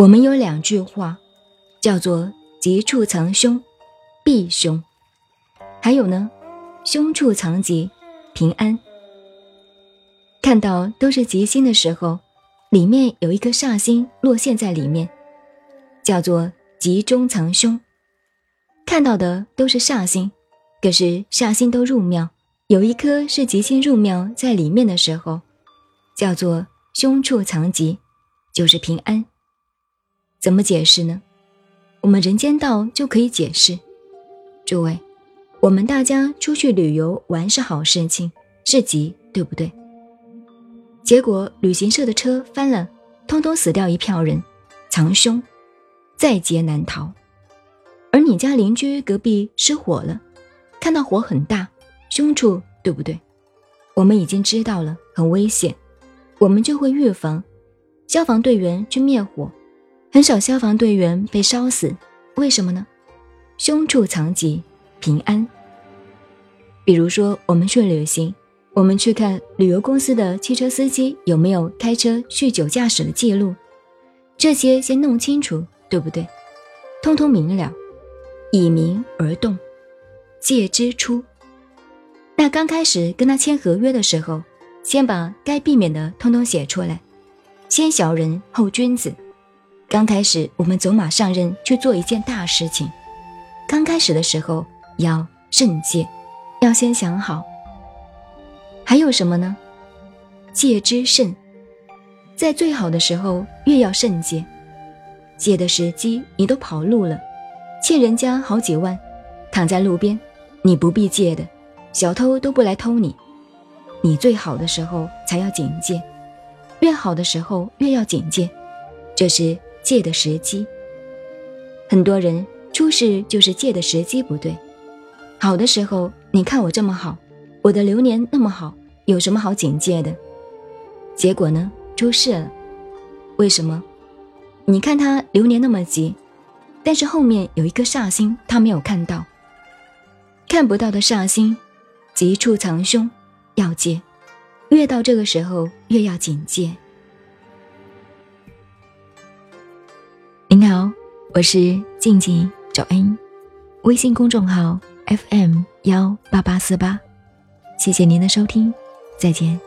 我们有两句话，叫做“吉处藏凶，避凶”，还有呢，“凶处藏吉，平安”。看到都是吉星的时候，里面有一颗煞星落陷在里面，叫做“吉中藏凶”。看到的都是煞星，可是煞星都入庙，有一颗是吉星入庙在里面的时候，叫做“凶处藏吉”，就是平安。怎么解释呢？我们人间道就可以解释。诸位，我们大家出去旅游玩是好事情，是吉，对不对？结果旅行社的车翻了，通通死掉一票人，藏凶，在劫难逃。而你家邻居隔壁失火了，看到火很大，凶处，对不对？我们已经知道了很危险，我们就会预防，消防队员去灭火。很少消防队员被烧死，为什么呢？凶处藏吉，平安。比如说，我们去旅行，我们去看旅游公司的汽车司机有没有开车酗酒驾驶的记录，这些先弄清楚，对不对？通通明了，以明而动，戒之初。那刚开始跟他签合约的时候，先把该避免的通通写出来，先小人后君子。刚开始我们走马上任去做一件大事情，刚开始的时候要慎戒，要先想好。还有什么呢？戒之慎，在最好的时候越要慎戒。戒的时机你都跑路了，欠人家好几万，躺在路边，你不必戒的，小偷都不来偷你。你最好的时候才要警戒，越好的时候越要警戒，这是。借的时机，很多人出事就是借的时机不对。好的时候，你看我这么好，我的流年那么好，有什么好警戒的？结果呢，出事了。为什么？你看他流年那么急，但是后面有一颗煞星，他没有看到。看不到的煞星，急处藏凶，要戒。越到这个时候，越要警戒。你好，我是静静赵恩，微信公众号 FM 幺八八四八，谢谢您的收听，再见。